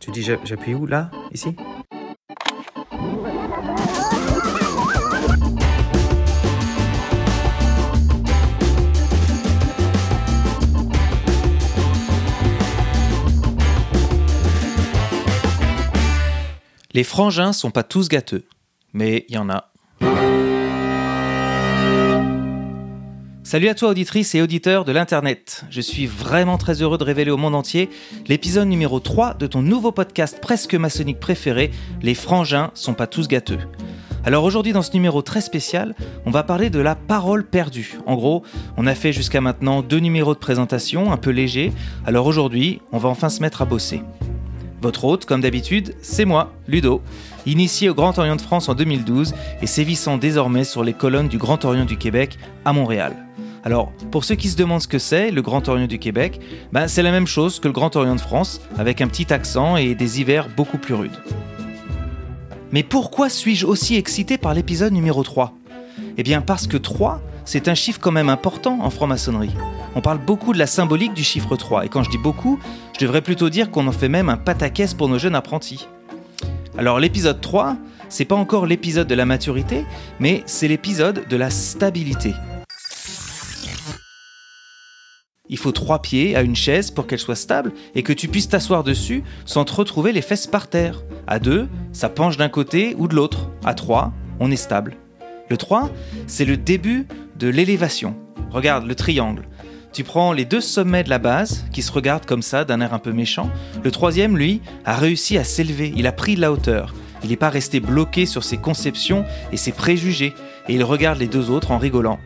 Tu dis j'appuie où Là Ici? Les frangins sont pas tous gâteux, mais il y en a. Salut à toi auditrice et auditeur de l'Internet. Je suis vraiment très heureux de révéler au monde entier l'épisode numéro 3 de ton nouveau podcast presque maçonnique préféré, Les frangins sont pas tous gâteux. Alors aujourd'hui dans ce numéro très spécial, on va parler de la parole perdue. En gros, on a fait jusqu'à maintenant deux numéros de présentation un peu légers, alors aujourd'hui on va enfin se mettre à bosser. Votre hôte, comme d'habitude, c'est moi, Ludo, initié au Grand Orient de France en 2012 et sévissant désormais sur les colonnes du Grand Orient du Québec à Montréal. Alors, pour ceux qui se demandent ce que c'est, le Grand Orient du Québec, ben, c'est la même chose que le Grand Orient de France, avec un petit accent et des hivers beaucoup plus rudes. Mais pourquoi suis-je aussi excité par l'épisode numéro 3 Eh bien parce que 3, c'est un chiffre quand même important en franc-maçonnerie. On parle beaucoup de la symbolique du chiffre 3, et quand je dis beaucoup, je devrais plutôt dire qu'on en fait même un pataquès pour nos jeunes apprentis. Alors l'épisode 3, c'est pas encore l'épisode de la maturité, mais c'est l'épisode de la stabilité. Il faut trois pieds à une chaise pour qu'elle soit stable et que tu puisses t'asseoir dessus sans te retrouver les fesses par terre. À deux, ça penche d'un côté ou de l'autre. À trois, on est stable. Le 3, c'est le début de l'élévation. Regarde le triangle. Tu prends les deux sommets de la base, qui se regardent comme ça, d'un air un peu méchant. Le troisième, lui, a réussi à s'élever, il a pris de la hauteur. Il n'est pas resté bloqué sur ses conceptions et ses préjugés, et il regarde les deux autres en rigolant.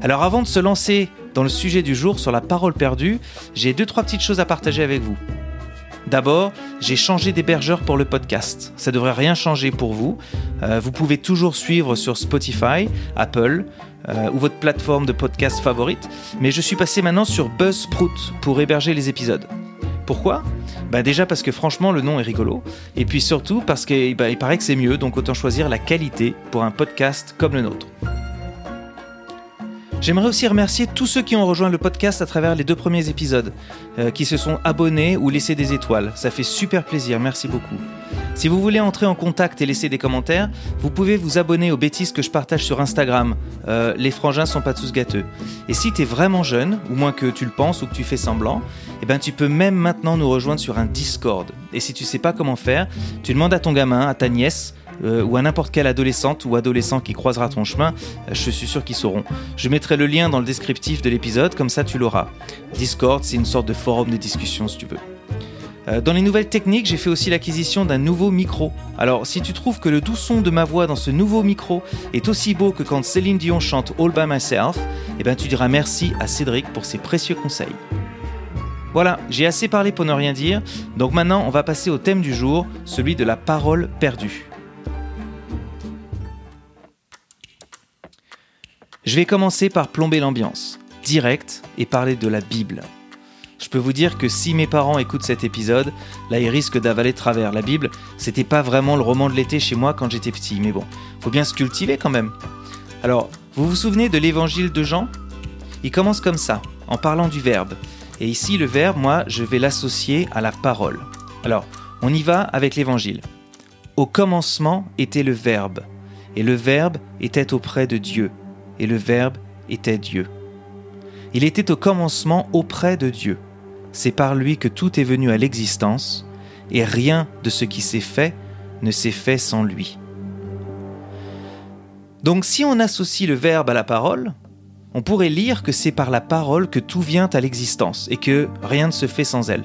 Alors avant de se lancer dans le sujet du jour sur la parole perdue, j'ai deux trois petites choses à partager avec vous. D'abord, j'ai changé d'hébergeur pour le podcast. Ça devrait rien changer pour vous. Euh, vous pouvez toujours suivre sur Spotify, Apple euh, ou votre plateforme de podcast favorite. Mais je suis passé maintenant sur Buzzsprout pour héberger les épisodes. Pourquoi? Bah déjà parce que franchement le nom est rigolo et puis surtout parce qu'il bah, paraît que c'est mieux donc autant choisir la qualité pour un podcast comme le nôtre. J'aimerais aussi remercier tous ceux qui ont rejoint le podcast à travers les deux premiers épisodes, euh, qui se sont abonnés ou laissé des étoiles. Ça fait super plaisir, merci beaucoup. Si vous voulez entrer en contact et laisser des commentaires, vous pouvez vous abonner aux bêtises que je partage sur Instagram. Euh, les frangins sont pas tous gâteux. Et si tu es vraiment jeune, ou moins que tu le penses ou que tu fais semblant, eh ben tu peux même maintenant nous rejoindre sur un Discord. Et si tu sais pas comment faire, tu demandes à ton gamin, à ta nièce, euh, ou à n'importe quelle adolescente ou adolescent qui croisera ton chemin, euh, je suis sûr qu'ils sauront. Je mettrai le lien dans le descriptif de l'épisode, comme ça tu l'auras. Discord, c'est une sorte de forum de discussion si tu veux. Euh, dans les nouvelles techniques, j'ai fait aussi l'acquisition d'un nouveau micro. Alors, si tu trouves que le doux son de ma voix dans ce nouveau micro est aussi beau que quand Céline Dion chante All by Myself, eh ben tu diras merci à Cédric pour ses précieux conseils. Voilà, j'ai assez parlé pour ne rien dire, donc maintenant on va passer au thème du jour, celui de la parole perdue. Je vais commencer par plomber l'ambiance, direct, et parler de la Bible. Je peux vous dire que si mes parents écoutent cet épisode, là ils risquent d'avaler de travers. La Bible, c'était pas vraiment le roman de l'été chez moi quand j'étais petit, mais bon, faut bien se cultiver quand même. Alors, vous vous souvenez de l'évangile de Jean? Il commence comme ça, en parlant du verbe. Et ici, le verbe, moi, je vais l'associer à la parole. Alors, on y va avec l'évangile. Au commencement était le verbe, et le verbe était auprès de Dieu, et le Verbe était Dieu. Il était au commencement auprès de Dieu. C'est par lui que tout est venu à l'existence, et rien de ce qui s'est fait ne s'est fait sans lui. Donc si on associe le Verbe à la parole, on pourrait lire que c'est par la parole que tout vient à l'existence et que rien ne se fait sans elle.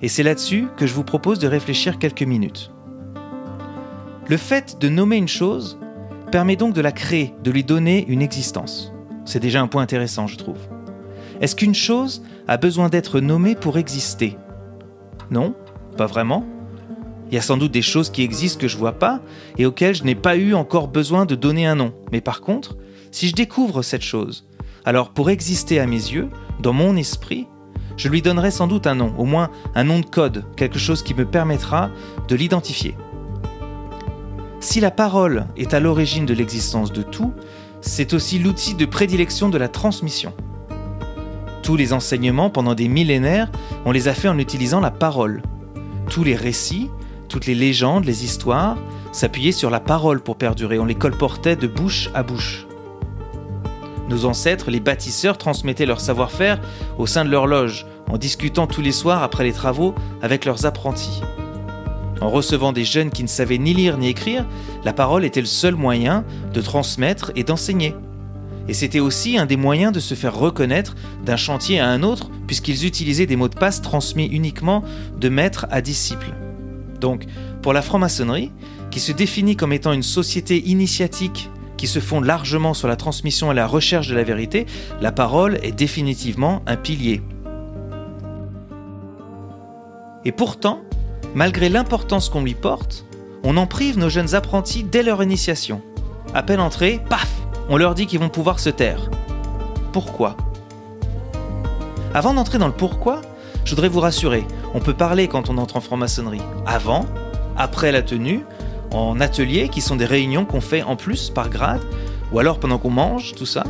Et c'est là-dessus que je vous propose de réfléchir quelques minutes. Le fait de nommer une chose permet donc de la créer, de lui donner une existence. C'est déjà un point intéressant, je trouve. Est-ce qu'une chose a besoin d'être nommée pour exister? Non, pas vraiment. Il y a sans doute des choses qui existent que je vois pas et auxquelles je n'ai pas eu encore besoin de donner un nom. Mais par contre, si je découvre cette chose, alors pour exister à mes yeux, dans mon esprit, je lui donnerai sans doute un nom, au moins un nom de code, quelque chose qui me permettra de l'identifier. Si la parole est à l'origine de l'existence de tout, c'est aussi l'outil de prédilection de la transmission. Tous les enseignements pendant des millénaires, on les a fait en utilisant la parole. Tous les récits, toutes les légendes, les histoires, s'appuyaient sur la parole pour perdurer, on les colportait de bouche à bouche. Nos ancêtres, les bâtisseurs, transmettaient leur savoir-faire au sein de leur loge, en discutant tous les soirs après les travaux avec leurs apprentis. En recevant des jeunes qui ne savaient ni lire ni écrire, la parole était le seul moyen de transmettre et d'enseigner. Et c'était aussi un des moyens de se faire reconnaître d'un chantier à un autre, puisqu'ils utilisaient des mots de passe transmis uniquement de maître à disciple. Donc, pour la franc-maçonnerie, qui se définit comme étant une société initiatique qui se fonde largement sur la transmission et la recherche de la vérité, la parole est définitivement un pilier. Et pourtant, malgré l'importance qu'on lui porte, on en prive nos jeunes apprentis dès leur initiation. À peine entrés, paf, on leur dit qu'ils vont pouvoir se taire. Pourquoi? Avant d'entrer dans le pourquoi, je voudrais vous rassurer, on peut parler quand on entre en franc-maçonnerie. Avant, après la tenue, en atelier, qui sont des réunions qu'on fait en plus par grade, ou alors pendant qu'on mange, tout ça.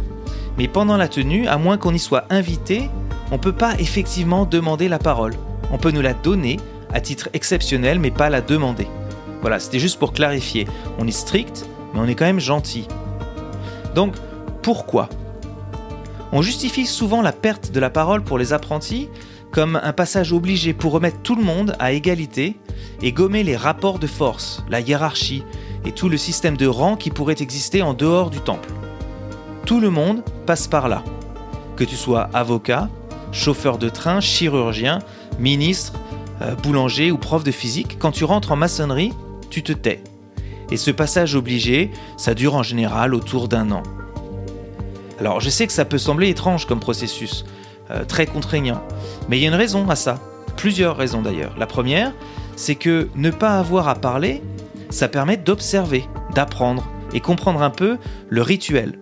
Mais pendant la tenue, à moins qu'on y soit invité, on ne peut pas effectivement demander la parole. On peut nous la donner à titre exceptionnel, mais pas la demander. Voilà, c'était juste pour clarifier. On est strict, mais on est quand même gentil. Donc, pourquoi? On justifie souvent la perte de la parole pour les apprentis comme un passage obligé pour remettre tout le monde à égalité et gommer les rapports de force, la hiérarchie et tout le système de rang qui pourrait exister en dehors du temple. Tout le monde passe par là. Que tu sois avocat, chauffeur de train, chirurgien, ministre, euh, boulanger ou prof de physique, quand tu rentres en maçonnerie, tu te tais. Et ce passage obligé, ça dure en général autour d'un an. Alors je sais que ça peut sembler étrange comme processus, euh, très contraignant, mais il y a une raison à ça, plusieurs raisons d'ailleurs. La première, c'est que ne pas avoir à parler, ça permet d'observer, d'apprendre et comprendre un peu le rituel.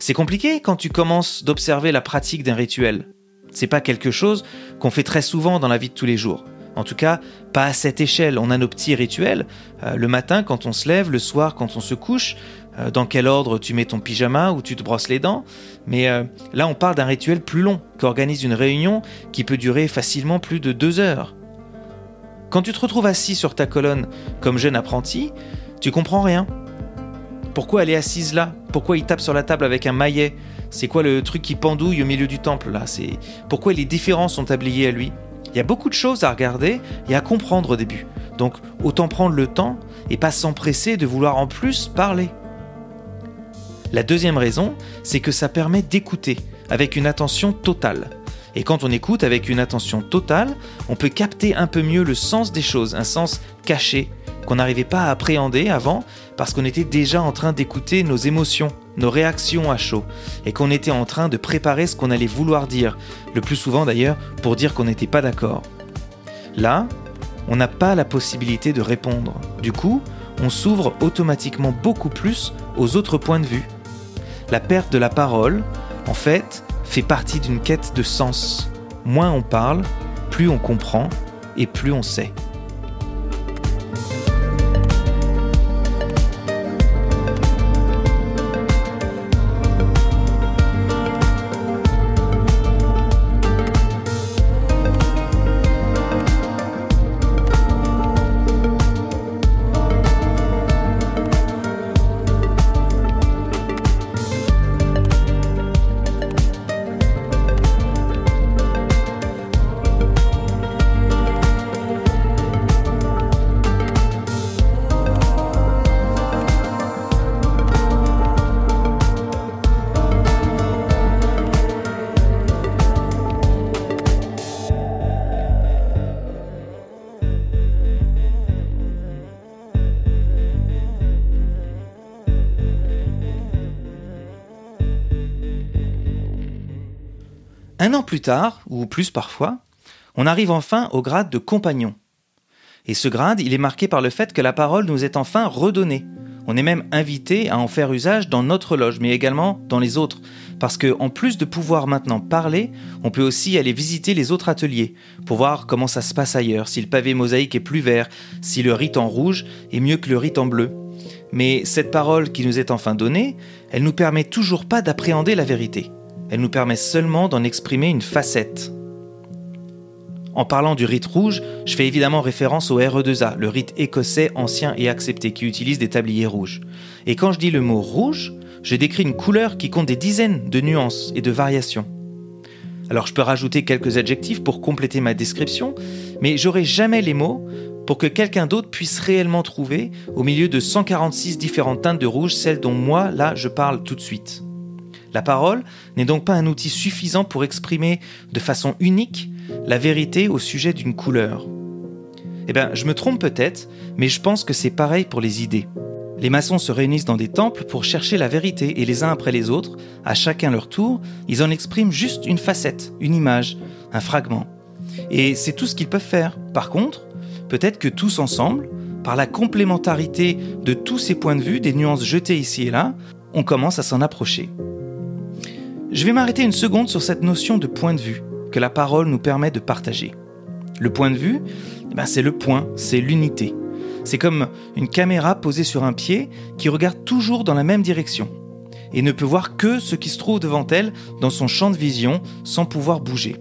C'est compliqué quand tu commences d'observer la pratique d'un rituel. C'est pas quelque chose qu'on fait très souvent dans la vie de tous les jours. En tout cas, pas à cette échelle. On a nos petits rituels. Euh, le matin quand on se lève, le soir quand on se couche, euh, dans quel ordre tu mets ton pyjama ou tu te brosses les dents. Mais euh, là, on parle d'un rituel plus long, qu'organise une réunion qui peut durer facilement plus de deux heures. Quand tu te retrouves assis sur ta colonne comme jeune apprenti, tu comprends rien. Pourquoi elle est assise là? Pourquoi il tape sur la table avec un maillet? C'est quoi le truc qui pendouille au milieu du temple là? C'est pourquoi les différents sont tabliés à lui? Il y a beaucoup de choses à regarder et à comprendre au début. Donc autant prendre le temps et pas s'empresser de vouloir en plus parler. La deuxième raison, c'est que ça permet d'écouter avec une attention totale. Et quand on écoute avec une attention totale, on peut capter un peu mieux le sens des choses, un sens caché qu'on n'arrivait pas à appréhender avant parce qu'on était déjà en train d'écouter nos émotions, nos réactions à chaud, et qu'on était en train de préparer ce qu'on allait vouloir dire, le plus souvent d'ailleurs pour dire qu'on n'était pas d'accord. Là, on n'a pas la possibilité de répondre. Du coup, on s'ouvre automatiquement beaucoup plus aux autres points de vue. La perte de la parole, en fait, fait partie d'une quête de sens. Moins on parle, plus on comprend et plus on sait. Un an plus tard, ou plus parfois, on arrive enfin au grade de compagnon. Et ce grade, il est marqué par le fait que la parole nous est enfin redonnée. On est même invité à en faire usage dans notre loge, mais également dans les autres. Parce que, en plus de pouvoir maintenant parler, on peut aussi aller visiter les autres ateliers pour voir comment ça se passe ailleurs, si le pavé mosaïque est plus vert, si le rite en rouge est mieux que le rite en bleu. Mais cette parole qui nous est enfin donnée, elle nous permet toujours pas d'appréhender la vérité elle nous permet seulement d'en exprimer une facette. En parlant du rite rouge, je fais évidemment référence au RE2A, le rite écossais ancien et accepté qui utilise des tabliers rouges. Et quand je dis le mot rouge, je décris une couleur qui compte des dizaines de nuances et de variations. Alors je peux rajouter quelques adjectifs pour compléter ma description, mais j'aurai jamais les mots pour que quelqu'un d'autre puisse réellement trouver, au milieu de 146 différentes teintes de rouge, celle dont moi, là, je parle tout de suite. La parole n'est donc pas un outil suffisant pour exprimer de façon unique la vérité au sujet d'une couleur. Eh bien, je me trompe peut-être, mais je pense que c'est pareil pour les idées. Les maçons se réunissent dans des temples pour chercher la vérité et les uns après les autres, à chacun leur tour, ils en expriment juste une facette, une image, un fragment. Et c'est tout ce qu'ils peuvent faire. Par contre, peut-être que tous ensemble, par la complémentarité de tous ces points de vue, des nuances jetées ici et là, on commence à s'en approcher. Je vais m'arrêter une seconde sur cette notion de point de vue que la parole nous permet de partager. Le point de vue, eh ben, c'est le point, c'est l'unité. C'est comme une caméra posée sur un pied qui regarde toujours dans la même direction et ne peut voir que ce qui se trouve devant elle dans son champ de vision sans pouvoir bouger.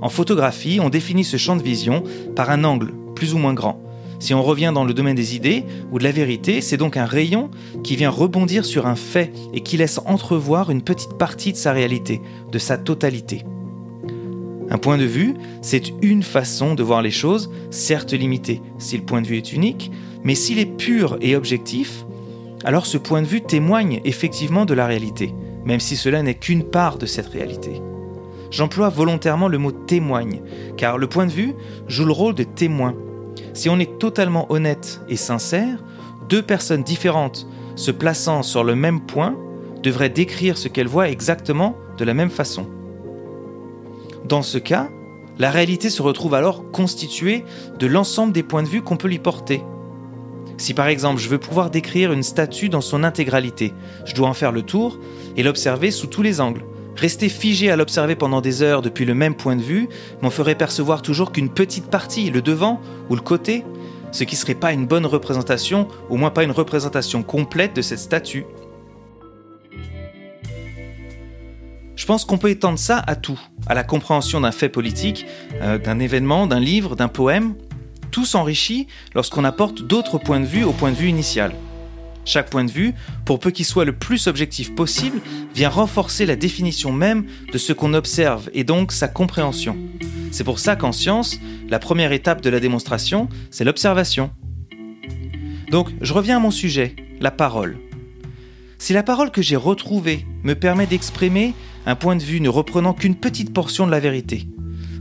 En photographie, on définit ce champ de vision par un angle plus ou moins grand. Si on revient dans le domaine des idées ou de la vérité, c'est donc un rayon qui vient rebondir sur un fait et qui laisse entrevoir une petite partie de sa réalité, de sa totalité. Un point de vue, c'est une façon de voir les choses, certes limitée si le point de vue est unique, mais s'il est pur et objectif, alors ce point de vue témoigne effectivement de la réalité, même si cela n'est qu'une part de cette réalité. J'emploie volontairement le mot témoigne, car le point de vue joue le rôle de témoin. Si on est totalement honnête et sincère, deux personnes différentes se plaçant sur le même point devraient décrire ce qu'elles voient exactement de la même façon. Dans ce cas, la réalité se retrouve alors constituée de l'ensemble des points de vue qu'on peut lui porter. Si par exemple je veux pouvoir décrire une statue dans son intégralité, je dois en faire le tour et l'observer sous tous les angles. Rester figé à l'observer pendant des heures depuis le même point de vue m'en ferait percevoir toujours qu'une petite partie, le devant ou le côté, ce qui serait pas une bonne représentation, au moins pas une représentation complète de cette statue. Je pense qu'on peut étendre ça à tout, à la compréhension d'un fait politique, euh, d'un événement, d'un livre, d'un poème. Tout s'enrichit lorsqu'on apporte d'autres points de vue au point de vue initial. Chaque point de vue, pour peu qu'il soit le plus objectif possible, vient renforcer la définition même de ce qu'on observe et donc sa compréhension. C'est pour ça qu'en science, la première étape de la démonstration, c'est l'observation. Donc, je reviens à mon sujet, la parole. Si la parole que j'ai retrouvée me permet d'exprimer un point de vue ne reprenant qu'une petite portion de la vérité.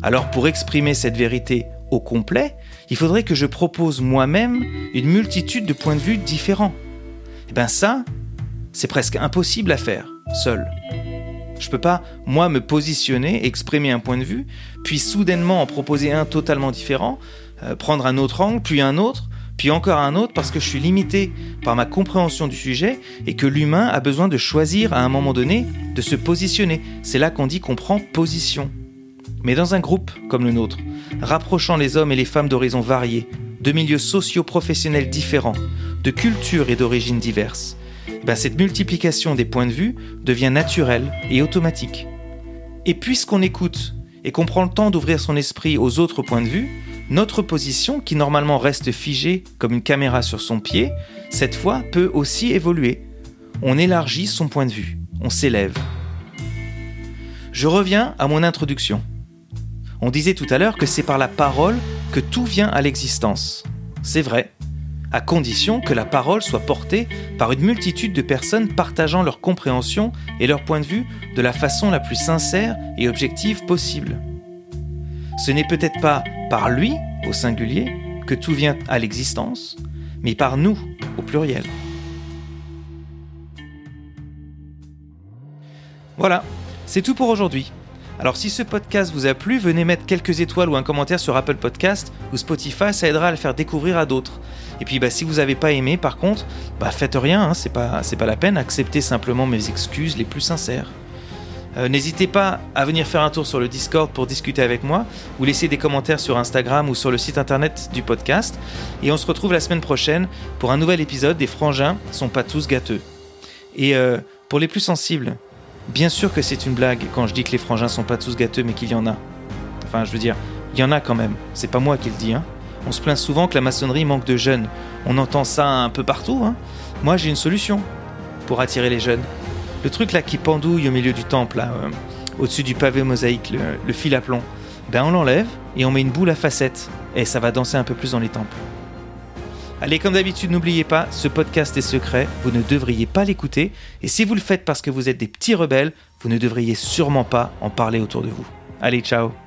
Alors pour exprimer cette vérité au complet, il faudrait que je propose moi-même une multitude de points de vue différents. Eh bien ça, c'est presque impossible à faire, seul. Je peux pas, moi, me positionner, exprimer un point de vue, puis soudainement en proposer un totalement différent, euh, prendre un autre angle, puis un autre, puis encore un autre parce que je suis limité par ma compréhension du sujet et que l'humain a besoin de choisir à un moment donné de se positionner. C'est là qu'on dit qu'on prend position. Mais dans un groupe comme le nôtre, rapprochant les hommes et les femmes d'horizons variés, de milieux socio-professionnels différents, de cultures et d'origines diverses, ben cette multiplication des points de vue devient naturelle et automatique. Et puisqu'on écoute et qu'on prend le temps d'ouvrir son esprit aux autres points de vue, notre position, qui normalement reste figée comme une caméra sur son pied, cette fois peut aussi évoluer. On élargit son point de vue, on s'élève. Je reviens à mon introduction. On disait tout à l'heure que c'est par la parole que tout vient à l'existence. C'est vrai, à condition que la parole soit portée par une multitude de personnes partageant leur compréhension et leur point de vue de la façon la plus sincère et objective possible. Ce n'est peut-être pas par lui, au singulier, que tout vient à l'existence, mais par nous, au pluriel. Voilà, c'est tout pour aujourd'hui. Alors si ce podcast vous a plu, venez mettre quelques étoiles ou un commentaire sur Apple Podcast ou Spotify, ça aidera à le faire découvrir à d'autres. Et puis bah, si vous n'avez pas aimé, par contre, bah, faites rien, hein, c'est pas, pas la peine, acceptez simplement mes excuses les plus sincères. Euh, n'hésitez pas à venir faire un tour sur le Discord pour discuter avec moi ou laisser des commentaires sur Instagram ou sur le site internet du podcast. Et on se retrouve la semaine prochaine pour un nouvel épisode des Frangins sont pas tous gâteux. Et euh, pour les plus sensibles, Bien sûr que c'est une blague quand je dis que les frangins sont pas tous gâteux, mais qu'il y en a. Enfin, je veux dire, il y en a quand même. C'est pas moi qui le dis, hein. On se plaint souvent que la maçonnerie manque de jeunes. On entend ça un peu partout, hein. Moi, j'ai une solution pour attirer les jeunes. Le truc là qui pendouille au milieu du temple, euh, au-dessus du pavé mosaïque, le, le fil à plomb, ben on l'enlève et on met une boule à facettes. Et ça va danser un peu plus dans les temples. Allez, comme d'habitude, n'oubliez pas, ce podcast est secret, vous ne devriez pas l'écouter, et si vous le faites parce que vous êtes des petits rebelles, vous ne devriez sûrement pas en parler autour de vous. Allez, ciao